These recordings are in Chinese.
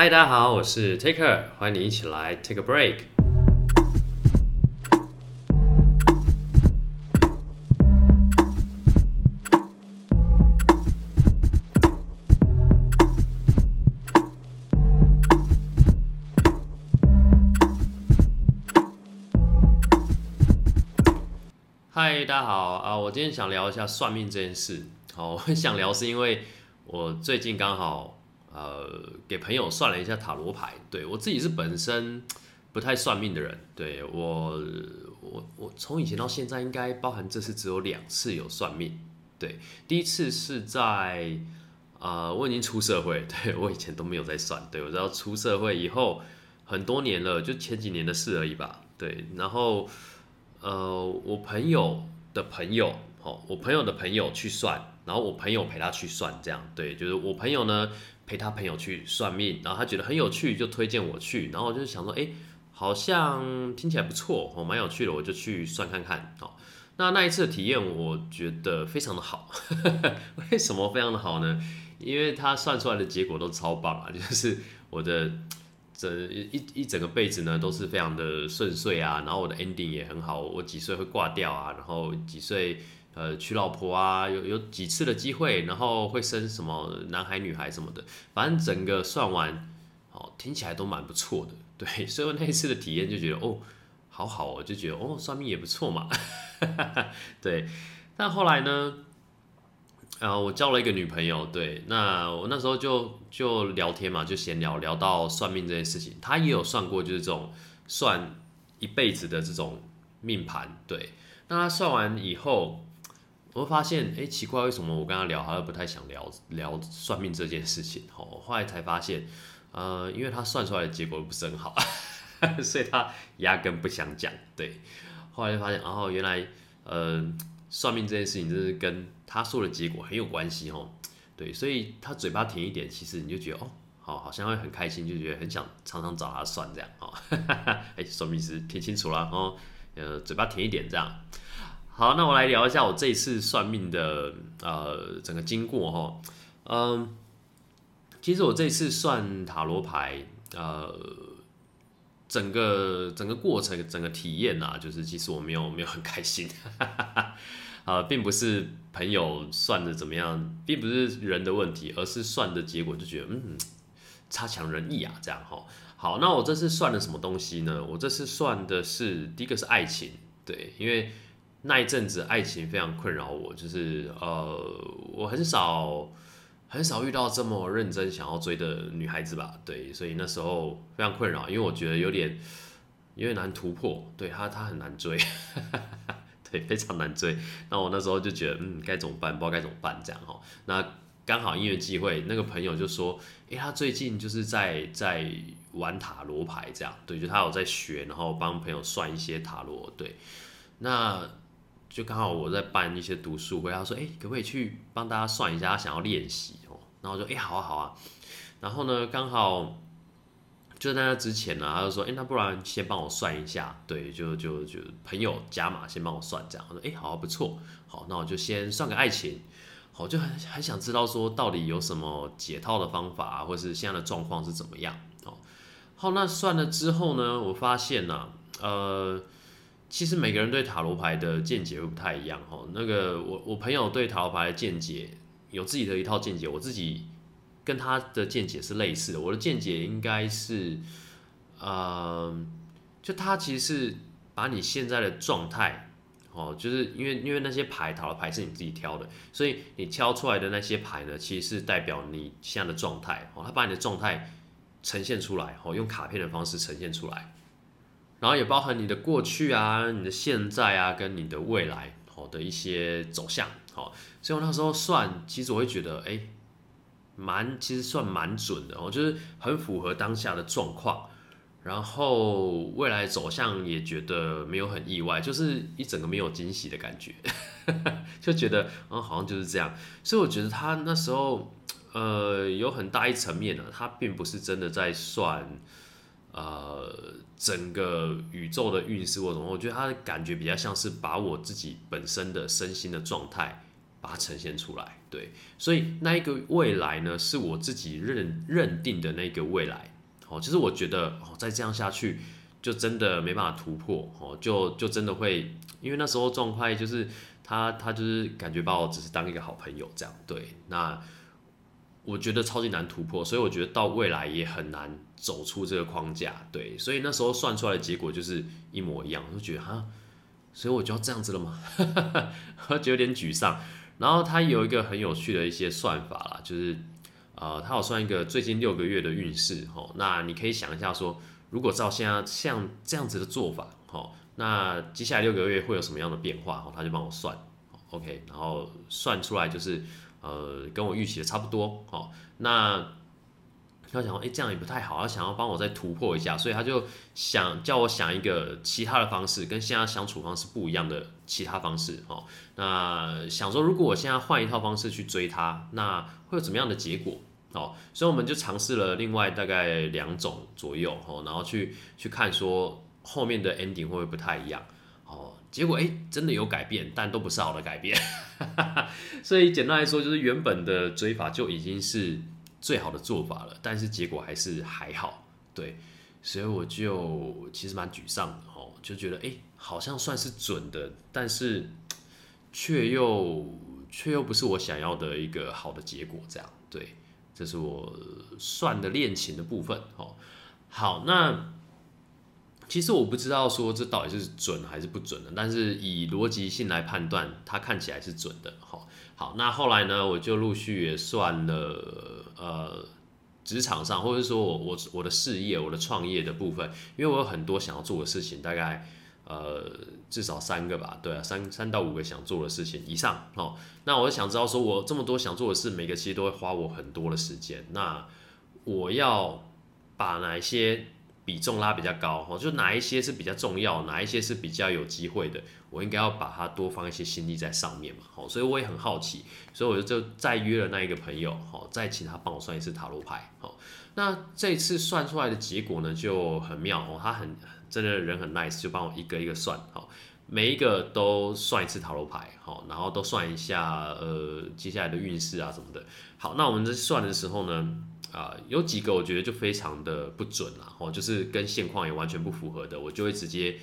嗨，大家好，我是 Taker，欢迎你一起来 Take a Break。嗨，大家好啊！我今天想聊一下算命这件事。好，我很想聊是因为我最近刚好。呃，给朋友算了一下塔罗牌，对，我自己是本身 不太算命的人，对，我我我从以前到现在应该包含这次只有两次有算命，对，第一次是在呃我已经出社会，对，我以前都没有在算，对，我知道出社会以后很多年了，就前几年的事而已吧，对，然后呃我朋友的朋友，哦，我朋友的朋友去算，然后我朋友陪他去算，这样，对，就是我朋友呢。陪他朋友去算命，然后他觉得很有趣，就推荐我去。然后我就想说，哎，好像听起来不错哦，蛮有趣的，我就去算看看。哦，那那一次的体验，我觉得非常的好。为什么非常的好呢？因为他算出来的结果都超棒啊，就是我的整一一整个辈子呢都是非常的顺遂啊，然后我的 ending 也很好，我几岁会挂掉啊，然后几岁。呃，娶老婆啊，有有几次的机会，然后会生什么男孩女孩什么的，反正整个算完，哦，听起来都蛮不错的，对，所以那一次的体验就觉得，哦，好好哦，就觉得哦，算命也不错嘛，对。但后来呢，呃，我交了一个女朋友，对，那我那时候就就聊天嘛，就闲聊，聊到算命这件事情，她也有算过，就是这种算一辈子的这种命盘，对。那她算完以后。我会发现，哎，奇怪，为什么我跟他聊，他又不太想聊聊算命这件事情？哦，后来才发现，呃，因为他算出来的结果不是很好，所以他压根不想讲。对，后来就发现，哦，原来，呃，算命这件事情就是跟他说的结果很有关系哦。对，所以他嘴巴甜一点，其实你就觉得，哦，好，好像会很开心，就觉得很想常常找他算这样。哦，哎，算命师听清楚了哦，呃，嘴巴甜一点这样。好，那我来聊一下我这一次算命的呃整个经过哈，嗯，其实我这次算塔罗牌，呃，整个整个过程整个体验啊，就是其实我没有没有很开心，哈哈哈，呃，并不是朋友算的怎么样，并不是人的问题，而是算的结果就觉得嗯差强人意啊这样哈。好，那我这次算了什么东西呢？我这次算的是第一个是爱情，对，因为。那一阵子，爱情非常困扰我，就是呃，我很少很少遇到这么认真想要追的女孩子吧，对，所以那时候非常困扰，因为我觉得有点有点难突破，对她她很难追，对，非常难追。那我那时候就觉得，嗯，该怎么办？不知道该怎么办这样哈。那刚好因缘际会，那个朋友就说，诶，他最近就是在在玩塔罗牌这样，对，就他有在学，然后帮朋友算一些塔罗，对，那。就刚好我在办一些读书会，他说：“哎、可不可以去帮大家算一下？他想要练习哦。”然后我说：“哎、好啊，好啊。”然后呢，刚好就在那之前呢，他就说：“哎、那不然先帮我算一下。”对，就就就朋友加码，先帮我算这样。我说：“哎、好啊，不错。好，那我就先算个爱情。好，就很很想知道说到底有什么解套的方法，或是现在的状况是怎么样。哦，好，那算了之后呢，我发现呢、啊，呃。其实每个人对塔罗牌的见解会不太一样哈。那个我我朋友对塔罗牌的见解有自己的一套见解，我自己跟他的见解是类似的。我的见解应该是，呃，就他其实是把你现在的状态，哦，就是因为因为那些牌塔罗牌是你自己挑的，所以你挑出来的那些牌呢，其实是代表你现在的状态哦。他把你的状态呈现出来，哦，用卡片的方式呈现出来。然后也包含你的过去啊，你的现在啊，跟你的未来好的一些走向，好，所以我那时候算，其实我会觉得，哎，蛮，其实算蛮准的哦，就是很符合当下的状况，然后未来走向也觉得没有很意外，就是一整个没有惊喜的感觉，就觉得，嗯，好像就是这样，所以我觉得他那时候，呃，有很大一层面呢，他并不是真的在算。呃，整个宇宙的运势或什么，我觉得他的感觉比较像是把我自己本身的身心的状态，把它呈现出来。对，所以那一个未来呢，是我自己认认定的那个未来。哦，其实我觉得哦，再这样下去，就真的没办法突破。哦，就就真的会，因为那时候状态就是他他就是感觉把我只是当一个好朋友这样。对，那我觉得超级难突破，所以我觉得到未来也很难走出这个框架。对，所以那时候算出来的结果就是一模一样，我就觉得哈，所以我就要这样子了吗？我就有点沮丧。然后他有一个很有趣的一些算法啦，就是。呃，他有算一个最近六个月的运势，吼，那你可以想一下说，如果照现在像这样子的做法，吼，那接下来六个月会有什么样的变化？哦，他就帮我算，OK，然后算出来就是，呃，跟我预期的差不多，哦，那他想说，哎，这样也不太好，他想要帮我再突破一下，所以他就想叫我想一个其他的方式，跟现在相处方式不一样的其他方式，哦，那想说，如果我现在换一套方式去追他，那会有怎么样的结果？哦，所以我们就尝试了另外大概两种左右，哦，然后去去看说后面的 ending 会不会不太一样，哦，结果哎真的有改变，但都不是好的改变，所以简单来说就是原本的追法就已经是最好的做法了，但是结果还是还好，对，所以我就其实蛮沮丧的，哦，就觉得哎好像算是准的，但是却又却又不是我想要的一个好的结果，这样。对。这是我算的恋情的部分，哦，好，那其实我不知道说这到底是准还是不准的，但是以逻辑性来判断，它看起来是准的，好，好，那后来呢，我就陆续也算了，呃，职场上或者说我我我的事业、我的创业的部分，因为我有很多想要做的事情，大概。呃，至少三个吧，对啊，三三到五个想做的事情以上哦。那我想知道，说我这么多想做的事，每个其实都会花我很多的时间。那我要把哪些比重拉比较高？哦，就哪一些是比较重要，哪一些是比较有机会的，我应该要把它多放一些心力在上面嘛。好，所以我也很好奇，所以我就再约了那一个朋友，好，再请他帮我算一次塔罗牌。好，那这次算出来的结果呢，就很妙哦，他很。真的人很 nice，就帮我一个一个算，好，每一个都算一次塔罗牌，好，然后都算一下，呃，接下来的运势啊什么的。好，那我们在算的时候呢，啊、有几个我觉得就非常的不准啦，哦，就是跟现况也完全不符合的，我就会直接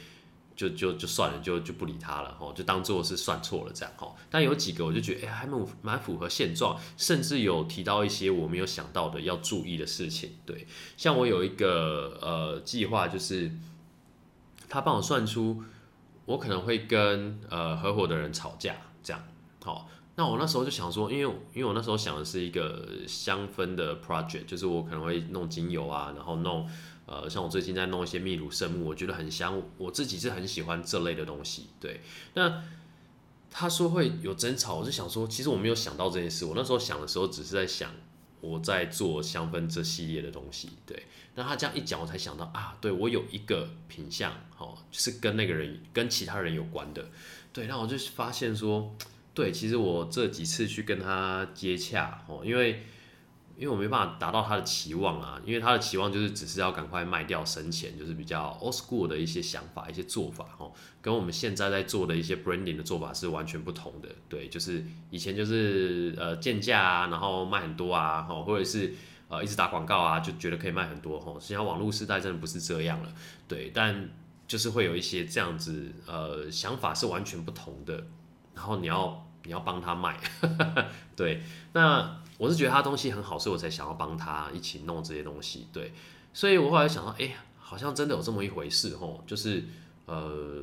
就就就算了，就就不理他了，哦，就当做是算错了这样，哦。但有几个我就觉得，哎、还蛮蛮符合现状，甚至有提到一些我没有想到的要注意的事情。对，像我有一个呃计划就是。他帮我算出，我可能会跟呃合伙的人吵架，这样，好，那我那时候就想说，因为因为我那时候想的是一个香氛的 project，就是我可能会弄精油啊，然后弄呃像我最近在弄一些秘鲁圣木，我觉得很香，我自己是很喜欢这类的东西，对。那他说会有争吵，我就想说，其实我没有想到这件事，我那时候想的时候只是在想。我在做香氛这系列的东西，对。那他这样一讲，我才想到啊，对，我有一个品相，哦，就是跟那个人、跟其他人有关的，对。那我就发现说，对，其实我这几次去跟他接洽，哦，因为。因为我没办法达到他的期望啊，因为他的期望就是只是要赶快卖掉生钱，就是比较 old school 的一些想法、一些做法哦，跟我们现在在做的一些 branding 的做法是完全不同的。对，就是以前就是呃贱价啊，然后卖很多啊，或者是呃一直打广告啊，就觉得可以卖很多哦。现在网络时代真的不是这样了，对，但就是会有一些这样子呃想法是完全不同的，然后你要你要帮他卖，对，那。我是觉得他东西很好，所以我才想要帮他一起弄这些东西。对，所以我后来想到，哎、好像真的有这么一回事哦。就是呃，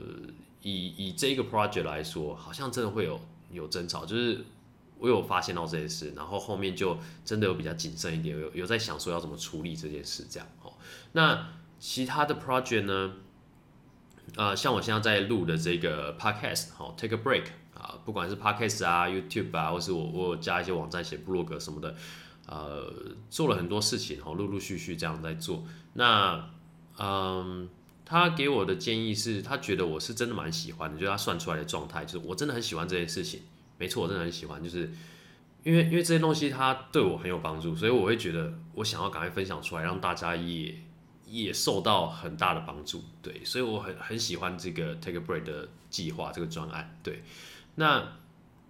以以这个 project 来说，好像真的会有有争吵。就是我有发现到这件事，然后后面就真的有比较谨慎一点，有有在想说要怎么处理这件事这样。哦，那其他的 project 呢？呃，像我现在在录的这个 podcast，好，take a break。啊，不管是 Podcast 啊、YouTube 啊，或是我我加一些网站写部落格什么的，呃，做了很多事情，哦，陆陆续续这样在做。那，嗯，他给我的建议是他觉得我是真的蛮喜欢的，就是他算出来的状态，就是我真的很喜欢这件事情。没错，我真的很喜欢，就是因为因为这些东西它对我很有帮助，所以我会觉得我想要赶快分享出来，让大家也也受到很大的帮助。对，所以我很很喜欢这个 Take a Break 的计划，这个专案。对。那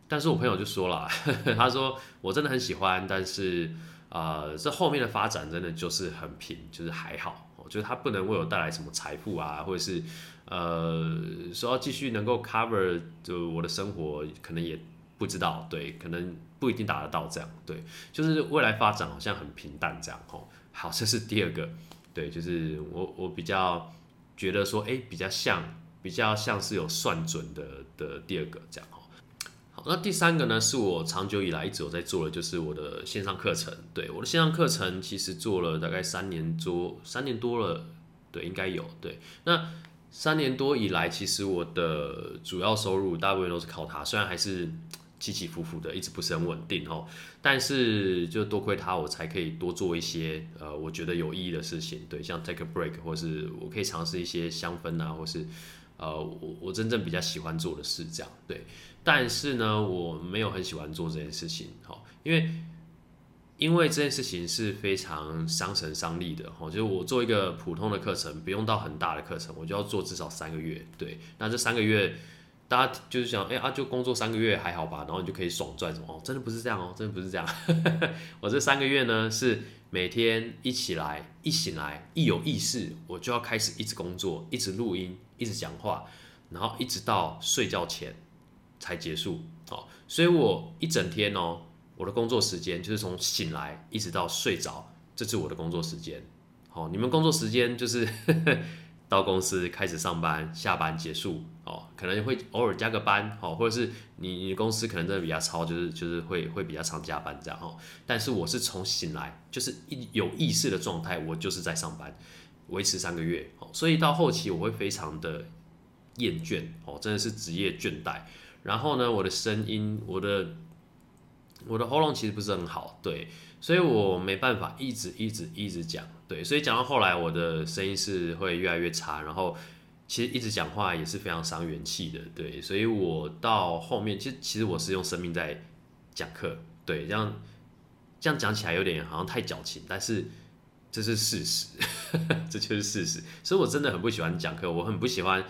但是我朋友就说了，他说我真的很喜欢，但是呃，这后面的发展真的就是很平，就是还好，就是他不能为我带来什么财富啊，或者是呃说要继续能够 cover 就我的生活，可能也不知道，对，可能不一定达得到这样，对，就是未来发展好像很平淡这样哦。好，这是第二个，对，就是我我比较觉得说，哎，比较像。比较像是有算准的的第二个这样哦，好，那第三个呢，是我长久以来一直有在做的，就是我的线上课程。对，我的线上课程其实做了大概三年多，三年多了，对，应该有对。那三年多以来，其实我的主要收入大部分都是靠它，虽然还是起起伏伏的，一直不是很稳定哦。但是就多亏它，我才可以多做一些呃，我觉得有意义的事情。对，像 take a break，或是我可以尝试一些香氛啊，或是。呃，我我真正比较喜欢做的事这样，对，但是呢，我没有很喜欢做这件事情，哈，因为因为这件事情是非常伤神伤力的，哈，就是我做一个普通的课程，不用到很大的课程，我就要做至少三个月，对，那这三个月大家就是想，哎、啊，就工作三个月还好吧，然后你就可以爽赚什么？哦，真的不是这样哦，真的不是这样，我这三个月呢是。每天一起来，一醒来，一有意识，我就要开始一直工作，一直录音，一直讲话，然后一直到睡觉前才结束。哦，所以我一整天哦，我的工作时间就是从醒来一直到睡着，这是我的工作时间。哦，你们工作时间就是。到公司开始上班，下班结束哦，可能会偶尔加个班哦，或者是你你公司可能真的比较超，就是就是会会比较常加班这样哦。但是我是从醒来就是一有意识的状态，我就是在上班，维持三个月哦，所以到后期我会非常的厌倦哦，真的是职业倦怠。然后呢，我的声音，我的我的喉咙其实不是很好，对，所以我没办法一直一直一直讲。对，所以讲到后来，我的声音是会越来越差，然后其实一直讲话也是非常伤元气的。对，所以我到后面，其实其实我是用生命在讲课。对，这样这样讲起来有点好像太矫情，但是这是事实，这就是事实。所以我真的很不喜欢讲课，我很不喜欢。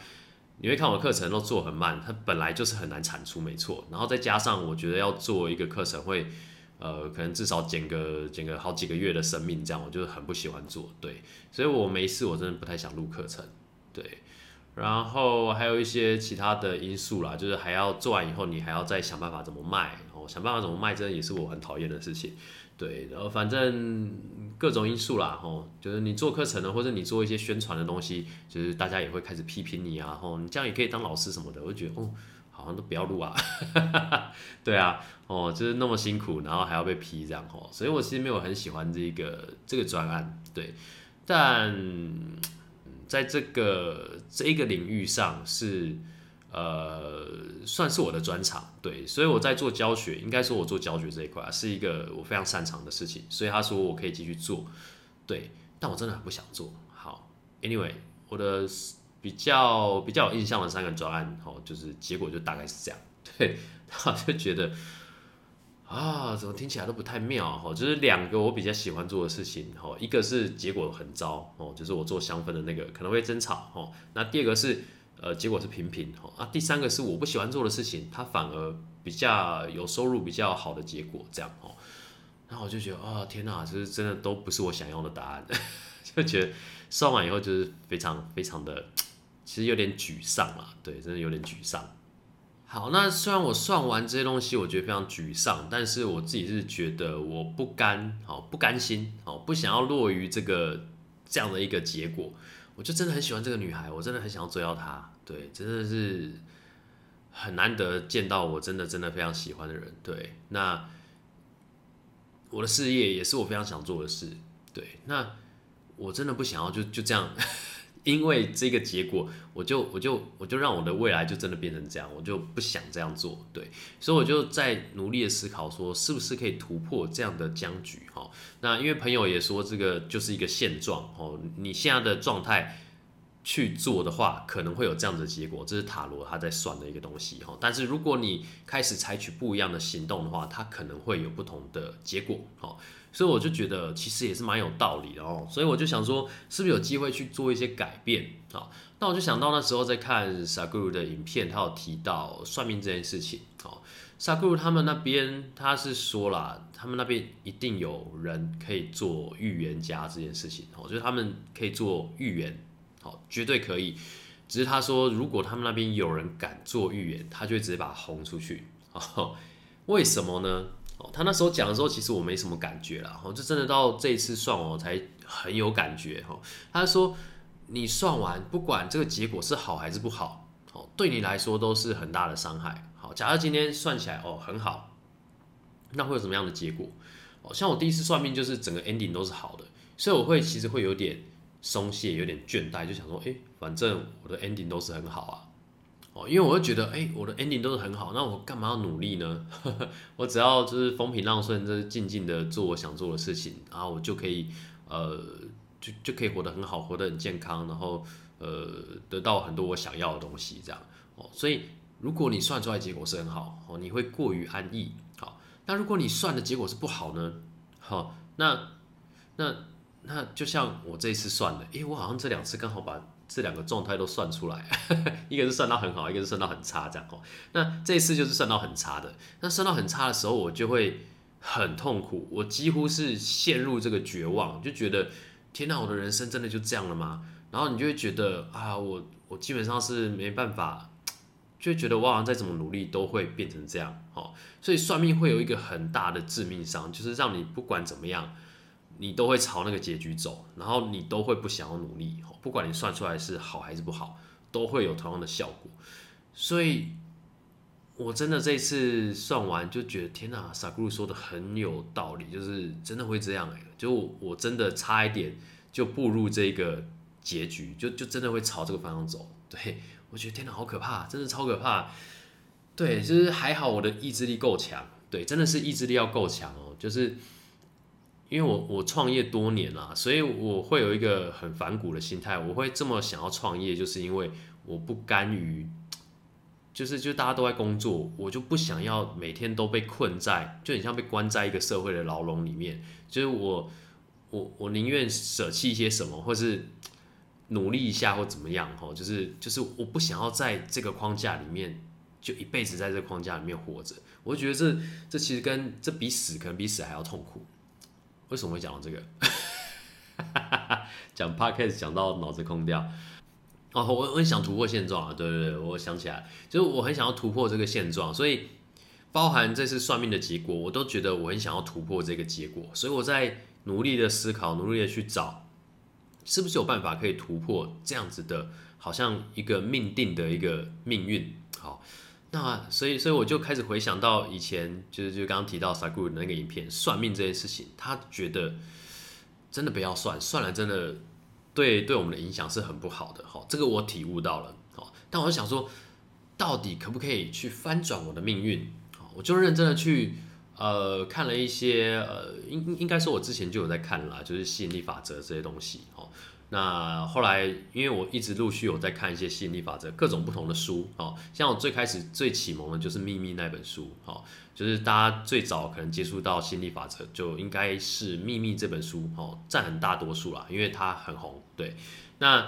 你会看我课程都做很慢，它本来就是很难产出，没错。然后再加上我觉得要做一个课程会。呃，可能至少减个减个好几个月的生命，这样我就是很不喜欢做，对，所以我没事，我真的不太想录课程，对，然后还有一些其他的因素啦，就是还要做完以后，你还要再想办法怎么卖，哦，想办法怎么卖，真的也是我很讨厌的事情，对，然后反正各种因素啦，吼，就是你做课程的，或者你做一些宣传的东西，就是大家也会开始批评你啊，吼，你这样也可以当老师什么的，我觉得，哦。好像都不要录啊，对啊，哦，就是那么辛苦，然后还要被批这样哦，所以我其实没有很喜欢这个这个专案，对，但在这个这一个领域上是呃算是我的专长，对，所以我在做教学，应该说我做教学这一块是一个我非常擅长的事情，所以他说我可以继续做，对，但我真的很不想做。好，Anyway，我的。比较比较有印象的三个专案，哦，就是结果就大概是这样，对，他就觉得 啊，怎么听起来都不太妙，哈，就是两个我比较喜欢做的事情，哈，一个是结果很糟，哦，就是我做香氛的那个可能会争吵，哦，那第二个是呃结果是平平，哦，啊，第三个是我不喜欢做的事情，它反而比较有收入，比较好的结果，这样，哦，然后我就觉得啊，天哪，就是真的都不是我想要的答案，就觉得算完以后就是非常非常的。其实有点沮丧嘛，对，真的有点沮丧。好，那虽然我算完这些东西，我觉得非常沮丧，但是我自己是觉得我不甘，好不甘心，好不想要落于这个这样的一个结果。我就真的很喜欢这个女孩，我真的很想要追到她，对，真的是很难得见到我真的真的非常喜欢的人。对，那我的事业也是我非常想做的事，对，那我真的不想要就就这样。因为这个结果，我就我就我就让我的未来就真的变成这样，我就不想这样做，对，所以我就在努力的思考，说是不是可以突破这样的僵局，哈。那因为朋友也说这个就是一个现状，哦，你现在的状态去做的话，可能会有这样的结果，这是塔罗他在算的一个东西，哈。但是如果你开始采取不一样的行动的话，它可能会有不同的结果，哈。所以我就觉得其实也是蛮有道理的哦，所以我就想说，是不是有机会去做一些改变啊？那我就想到那时候在看 Sadhguru 的影片，他有提到算命这件事情。哦，萨库鲁他们那边他是说了，他们那边一定有人可以做预言家这件事情，我觉得他们可以做预言，好，绝对可以。只是他说，如果他们那边有人敢做预言，他就直接把他轰出去。哦，为什么呢？哦，他那时候讲的时候，其实我没什么感觉啦。哦，就真的到这一次算，我才很有感觉。哈，他说，你算完，不管这个结果是好还是不好，哦，对你来说都是很大的伤害。好，假如今天算起来哦很好，那会有什么样的结果？哦，像我第一次算命，就是整个 ending 都是好的，所以我会其实会有点。松懈，有点倦怠，就想说，哎、反正我的 ending 都是很好啊，哦，因为我会觉得，哎、我的 ending 都是很好，那我干嘛要努力呢？我只要就是风平浪顺，就是静静的做我想做的事情，然后我就可以，呃，就就可以活得很好，活得很健康，然后呃，得到很多我想要的东西，这样，哦，所以如果你算出来结果是很好，哦，你会过于安逸，好，那如果你算的结果是不好呢？好，那那。那就像我这一次算的，诶、欸，我好像这两次刚好把这两个状态都算出来，一个是算到很好，一个是算到很差，这样哦。那这次就是算到很差的，那算到很差的时候，我就会很痛苦，我几乎是陷入这个绝望，就觉得天哪，我的人生真的就这样了吗？然后你就会觉得啊，我我基本上是没办法，就觉得我好像再怎么努力都会变成这样，哦。所以算命会有一个很大的致命伤，就是让你不管怎么样。你都会朝那个结局走，然后你都会不想要努力，不管你算出来是好还是不好，都会有同样的效果。所以，我真的这次算完就觉得，天哪，萨古鲁说的很有道理，就是真的会这样哎，就我真的差一点就步入这个结局，就就真的会朝这个方向走。对，我觉得天哪，好可怕，真的超可怕。对，就是还好我的意志力够强，对，真的是意志力要够强哦，就是。因为我我创业多年了，所以我会有一个很反骨的心态。我会这么想要创业，就是因为我不甘于，就是就大家都在工作，我就不想要每天都被困在，就很像被关在一个社会的牢笼里面。就是我我我宁愿舍弃一些什么，或是努力一下或怎么样，哈，就是就是我不想要在这个框架里面就一辈子在这个框架里面活着。我觉得这这其实跟这比死可能比死还要痛苦。为什么会讲到这个？讲 podcast 讲到脑子空掉。哦，我我很想突破现状啊！对对对，我想起来，就是我很想要突破这个现状，所以包含这次算命的结果，我都觉得我很想要突破这个结果，所以我在努力的思考，努力的去找，是不是有办法可以突破这样子的，好像一个命定的一个命运。好。那所以，所以我就开始回想到以前，就是就刚刚提到萨古鲁那个影片算命这件事情，他觉得真的不要算，算了真的对对我们的影响是很不好的。哈，这个我体悟到了。好，但我想说，到底可不可以去翻转我的命运？好，我就认真的去呃看了一些呃，应应该说我之前就有在看啦，就是吸引力法则这些东西。哦。那后来，因为我一直陆续有在看一些吸引力法则，各种不同的书，哦，像我最开始最启蒙的就是《秘密》那本书，哦，就是大家最早可能接触到吸引力法则，就应该是《秘密》这本书，哦，占很大多数啦，因为它很红，对。那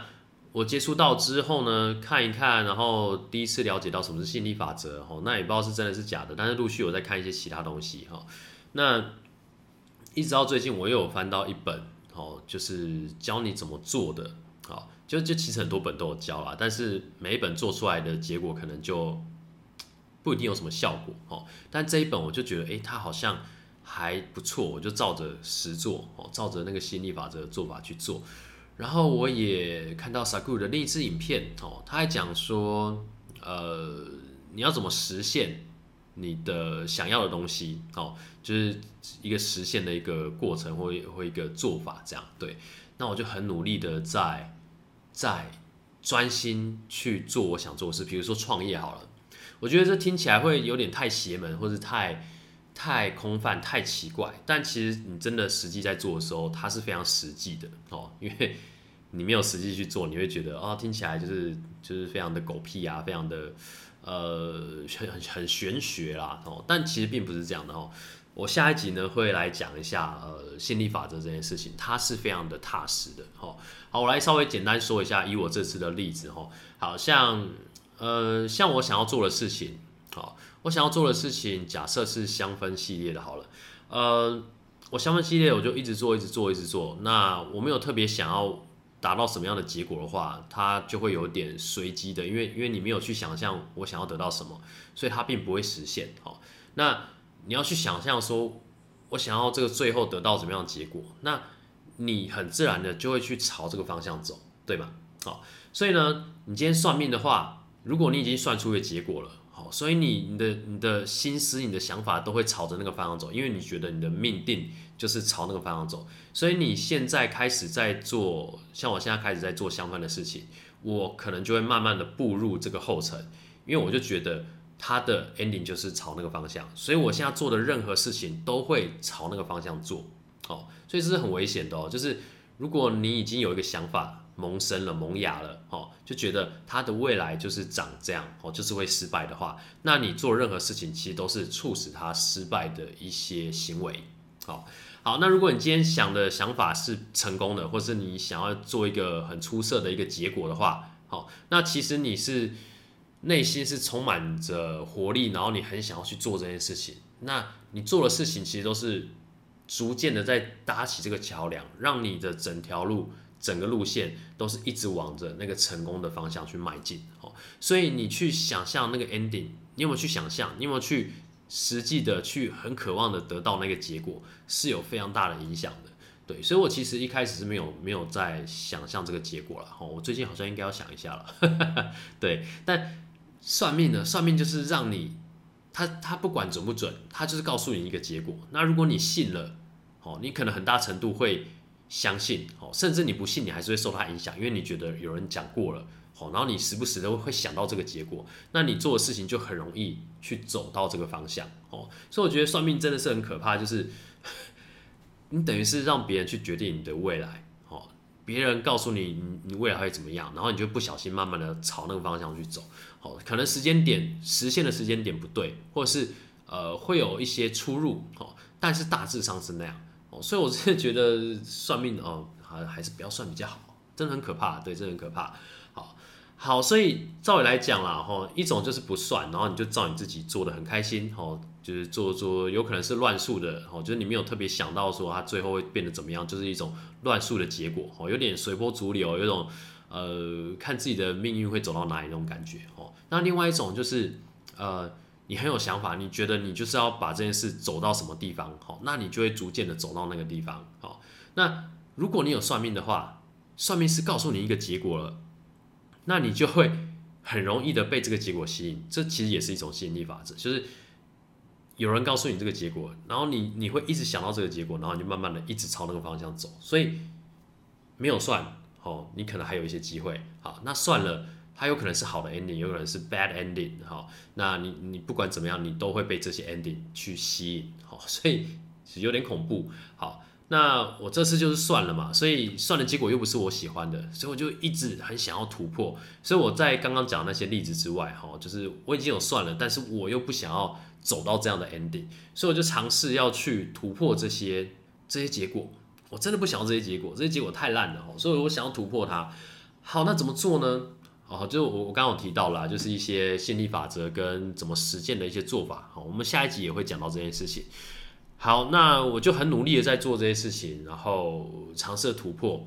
我接触到之后呢，看一看，然后第一次了解到什么是吸引力法则，哦，那也不知道是真的是假的，但是陆续有在看一些其他东西，哈，那一直到最近，我又有翻到一本。哦，就是教你怎么做的，好，就就其实很多本都有教啦，但是每一本做出来的结果可能就不一定有什么效果，哦，但这一本我就觉得，诶，它好像还不错，我就照着实做，哦，照着那个吸引力法则的做法去做，然后我也看到萨古鲁的另一支影片，哦，他还讲说，呃，你要怎么实现你的想要的东西，哦，就是一个实现的一个过程或或一个做法，这样对。那我就很努力的在在专心去做我想做的事，比如说创业好了。我觉得这听起来会有点太邪门，或是太太空泛、太奇怪。但其实你真的实际在做的时候，它是非常实际的哦，因为你没有实际去做，你会觉得哦，听起来就是就是非常的狗屁啊，非常的。呃，很很很玄学啦，哦，但其实并不是这样的哦。我下一集呢会来讲一下呃，吸引力法则这件事情，它是非常的踏实的哦。好，我来稍微简单说一下，以我这次的例子哦，好像呃，像我想要做的事情，好，我想要做的事情，假设是香氛系列的，好了，呃，我香氛系列我就一直做，一直做，一直做。那我没有特别想要达到什么样的结果的话，它就会有点随机的，因为因为你没有去想象我想要得到什么，所以它并不会实现。好，那你要去想象说，我想要这个最后得到什么样的结果，那你很自然的就会去朝这个方向走，对吗？好，所以呢，你今天算命的话，如果你已经算出一个结果了。好，所以你你的你的心思、你的想法都会朝着那个方向走，因为你觉得你的命定就是朝那个方向走。所以你现在开始在做，像我现在开始在做相关的事情，我可能就会慢慢的步入这个后尘，因为我就觉得它的 ending 就是朝那个方向，所以我现在做的任何事情都会朝那个方向做。好，所以这是很危险的哦，就是如果你已经有一个想法。萌生了，萌芽了，哦，就觉得他的未来就是长这样，哦，就是会失败的话，那你做任何事情其实都是促使他失败的一些行为，好，好，那如果你今天想的想法是成功的，或是你想要做一个很出色的一个结果的话，好，那其实你是内心是充满着活力，然后你很想要去做这件事情，那你做的事情其实都是逐渐的在搭起这个桥梁，让你的整条路。整个路线都是一直往着那个成功的方向去迈进，哦，所以你去想象那个 ending，你有没有去想象？你有没有去实际的去很渴望的得到那个结果，是有非常大的影响的，对。所以我其实一开始是没有没有在想象这个结果了，哦，我最近好像应该要想一下了，对。但算命呢？算命就是让你，他他不管准不准，他就是告诉你一个结果。那如果你信了，哦，你可能很大程度会。相信哦，甚至你不信，你还是会受它影响，因为你觉得有人讲过了，好，然后你时不时都会想到这个结果，那你做的事情就很容易去走到这个方向哦。所以我觉得算命真的是很可怕，就是 你等于是让别人去决定你的未来，哦，别人告诉你你你未来会怎么样，然后你就不小心慢慢的朝那个方向去走，哦，可能时间点实现的时间点不对，或者是呃会有一些出入，哦，但是大致上是那样。所以，我是觉得算命哦，还还是不要算比较好，真的很可怕，对，真的很可怕。好，好，所以照理来讲啦，哈，一种就是不算，然后你就照你自己做的很开心，哦，就是做做，有可能是乱数的，哦，就是你没有特别想到说它最后会变得怎么样，就是一种乱数的结果，哦，有点随波逐流，有种呃，看自己的命运会走到哪里那种感觉，哦，那另外一种就是呃。你很有想法，你觉得你就是要把这件事走到什么地方，好，那你就会逐渐的走到那个地方，好。那如果你有算命的话，算命师告诉你一个结果了，那你就会很容易的被这个结果吸引。这其实也是一种吸引力法则，就是有人告诉你这个结果，然后你你会一直想到这个结果，然后你就慢慢的一直朝那个方向走。所以没有算，哦，你可能还有一些机会，好，那算了。它有可能是好的 ending，有可能是 bad ending，哈，那你你不管怎么样，你都会被这些 ending 去吸引，好，所以是有点恐怖，好，那我这次就是算了嘛，所以算的结果又不是我喜欢的，所以我就一直很想要突破，所以我在刚刚讲那些例子之外，哈，就是我已经有算了，但是我又不想要走到这样的 ending，所以我就尝试要去突破这些这些结果，我真的不想要这些结果，这些结果太烂了，哈，所以我想要突破它，好，那怎么做呢？哦，就我我刚刚有提到了，就是一些心理法则跟怎么实践的一些做法。好，我们下一集也会讲到这件事情。好，那我就很努力的在做这些事情，然后尝试突破。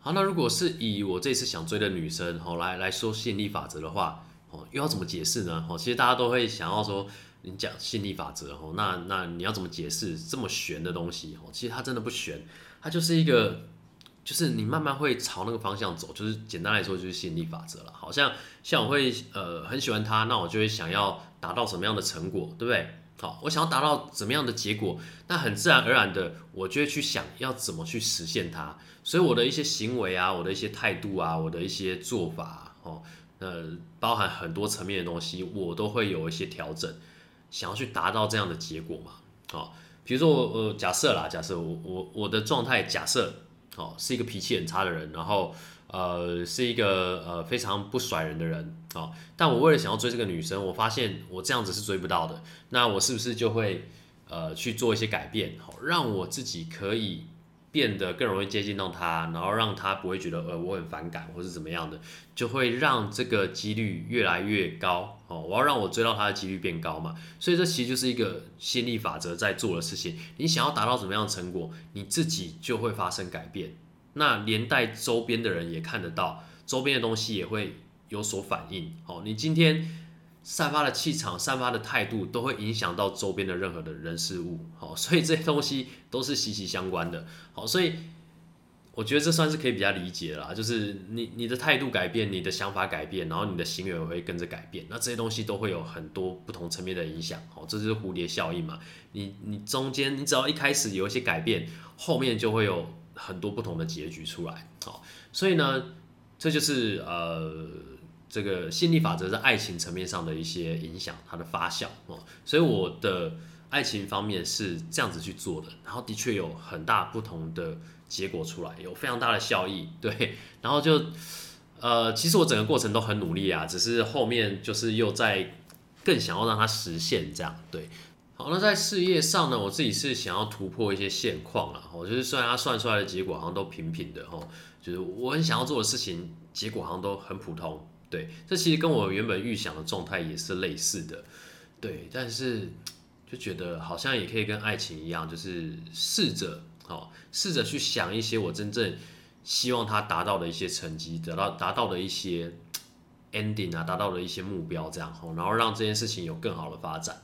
好，那如果是以我这次想追的女生，好来来说吸引力法则的话，哦，又要怎么解释呢？哦，其实大家都会想要说，你讲吸引力法则，哦，那那你要怎么解释这么玄的东西？哦，其实它真的不玄，它就是一个。就是你慢慢会朝那个方向走，就是简单来说就是吸引力法则了。好像像我会呃很喜欢他，那我就会想要达到什么样的成果，对不对？好，我想要达到怎么样的结果，那很自然而然的我就会去想要怎么去实现它。所以我的一些行为啊，我的一些态度啊，我的一些做法，哦，呃，包含很多层面的东西，我都会有一些调整，想要去达到这样的结果嘛。好，比如说我呃假设啦，假设我我我的状态假设。哦，是一个脾气很差的人，然后呃，是一个呃非常不甩人的人，哦，但我为了想要追这个女生，我发现我这样子是追不到的，那我是不是就会呃去做一些改变，好，让我自己可以变得更容易接近到他，然后让他不会觉得呃我很反感或是怎么样的，就会让这个几率越来越高哦。我要让我追到他的几率变高嘛，所以这其实就是一个吸引力法则在做的事情。你想要达到什么样的成果，你自己就会发生改变，那连带周边的人也看得到，周边的东西也会有所反应。哦，你今天。散发的气场、散发的态度，都会影响到周边的任何的人事物，好，所以这些东西都是息息相关的，好，所以我觉得这算是可以比较理解啦，就是你你的态度改变，你的想法改变，然后你的行为会跟着改变，那这些东西都会有很多不同层面的影响，哦，这就是蝴蝶效应嘛，你你中间你只要一开始有一些改变，后面就会有很多不同的结局出来，好，所以呢，这就是呃。这个心理法则在爱情层面上的一些影响，它的发酵哦，所以我的爱情方面是这样子去做的，然后的确有很大不同的结果出来，有非常大的效益，对，然后就呃，其实我整个过程都很努力啊，只是后面就是又在更想要让它实现这样，对，好，那在事业上呢，我自己是想要突破一些现况啊，我就是虽然它算出来的结果好像都平平的哦，就是我很想要做的事情，结果好像都很普通。对，这其实跟我原本预想的状态也是类似的，对，但是就觉得好像也可以跟爱情一样，就是试着好，试着去想一些我真正希望他达到的一些成绩，得到达到的一些 ending 啊，达到的一些目标这样好，然后让这件事情有更好的发展。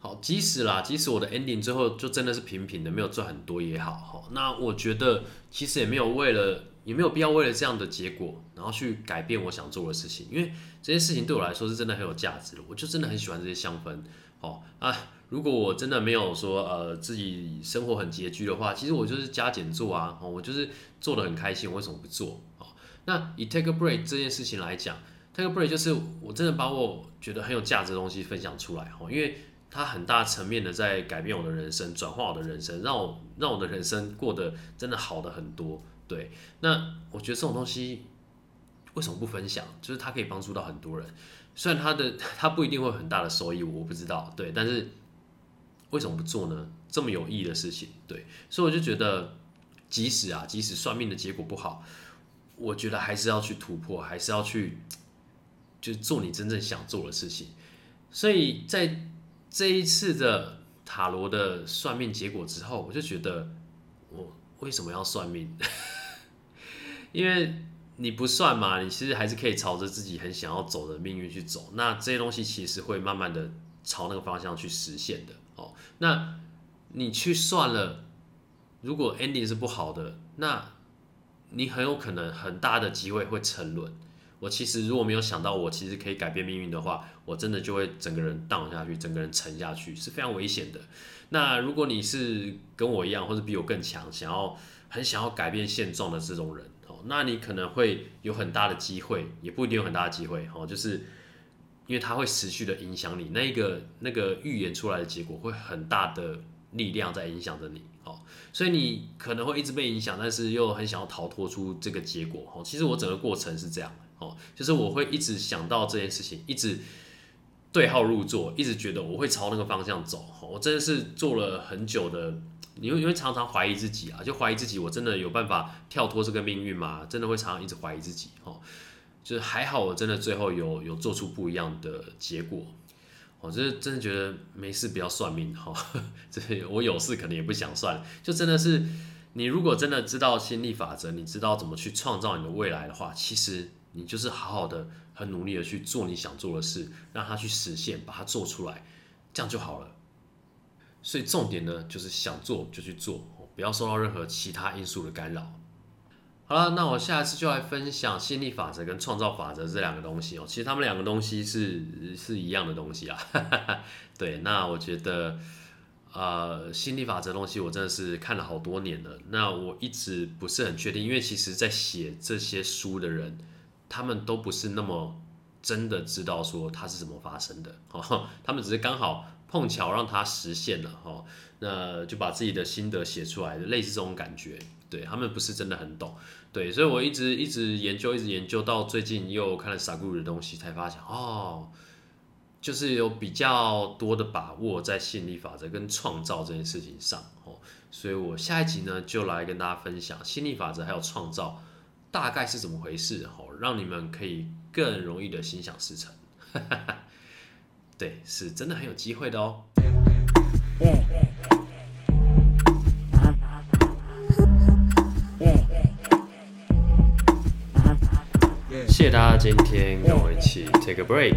好，即使啦，即使我的 ending 最后就真的是平平的，没有赚很多也好，好，那我觉得其实也没有为了。也没有必要为了这样的结果，然后去改变我想做的事情，因为这些事情对我来说是真的很有价值的。我就真的很喜欢这些香氛，好啊，如果我真的没有说呃自己生活很拮据的话，其实我就是加减做啊，哦，我就是做的很开心，我为什么不做？哦，那以 take a break 这件事情来讲，take a break 就是我真的把我觉得很有价值的东西分享出来，哦，因为它很大层面的在改变我的人生，转化我的人生，让我让我的人生过得真的好的很多。对，那我觉得这种东西为什么不分享？就是它可以帮助到很多人，虽然它的它不一定会很大的收益，我不知道。对，但是为什么不做呢？这么有意义的事情，对，所以我就觉得，即使啊，即使算命的结果不好，我觉得还是要去突破，还是要去，就做你真正想做的事情。所以在这一次的塔罗的算命结果之后，我就觉得我为什么要算命？因为你不算嘛，你其实还是可以朝着自己很想要走的命运去走。那这些东西其实会慢慢的朝那个方向去实现的。哦，那你去算了，如果 ending 是不好的，那你很有可能很大的机会会沉沦。我其实如果没有想到我其实可以改变命运的话，我真的就会整个人荡下去，整个人沉下去，是非常危险的。那如果你是跟我一样，或者比我更强，想要很想要改变现状的这种人。哦那你可能会有很大的机会，也不一定有很大的机会，哦，就是因为它会持续的影响你，那个那个预言出来的结果会很大的力量在影响着你，哦，所以你可能会一直被影响，但是又很想要逃脱出这个结果，哦，其实我整个过程是这样，哦，就是我会一直想到这件事情，一直对号入座，一直觉得我会朝那个方向走，我真的是做了很久的。你会因为常常怀疑自己啊，就怀疑自己，我真的有办法跳脱这个命运吗？真的会常常一直怀疑自己哦。就是还好，我真的最后有有做出不一样的结果。我就是真的觉得没事，不要算命哈。这我有事可能也不想算。就真的是，你如果真的知道心力法则，你知道怎么去创造你的未来的话，其实你就是好好的、很努力的去做你想做的事，让它去实现，把它做出来，这样就好了。所以重点呢，就是想做就去做，不要受到任何其他因素的干扰。好了，那我下一次就来分享吸引力法则跟创造法则这两个东西哦。其实他们两个东西是是一样的东西啊。对，那我觉得，呃，吸引力法则东西我真的是看了好多年了。那我一直不是很确定，因为其实在写这些书的人，他们都不是那么真的知道说它是怎么发生的哦。他们只是刚好。碰巧让他实现了哈，那就把自己的心得写出来，类似这种感觉。对，他们不是真的很懂，对，所以我一直一直研究，一直研究到最近又看了萨古的东西，才发现哦，就是有比较多的把握在吸引力法则跟创造这件事情上哦。所以我下一集呢就来跟大家分享吸引力法则还有创造大概是怎么回事，哦，让你们可以更容易的心想事成。对，是真的很有机会的哦。谢谢大家今天跟我一起 take a break。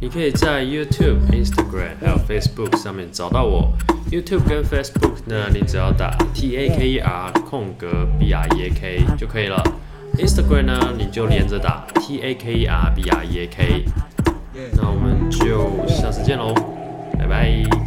你可以在 YouTube、Instagram 还有 Facebook 上面找到我。YouTube 跟 Facebook 呢，你只要打 T A K E R 空格 B R E A K 就可以了。Instagram 呢，你就连着打 T A K E R B R E A K。那我就下次见喽，拜拜。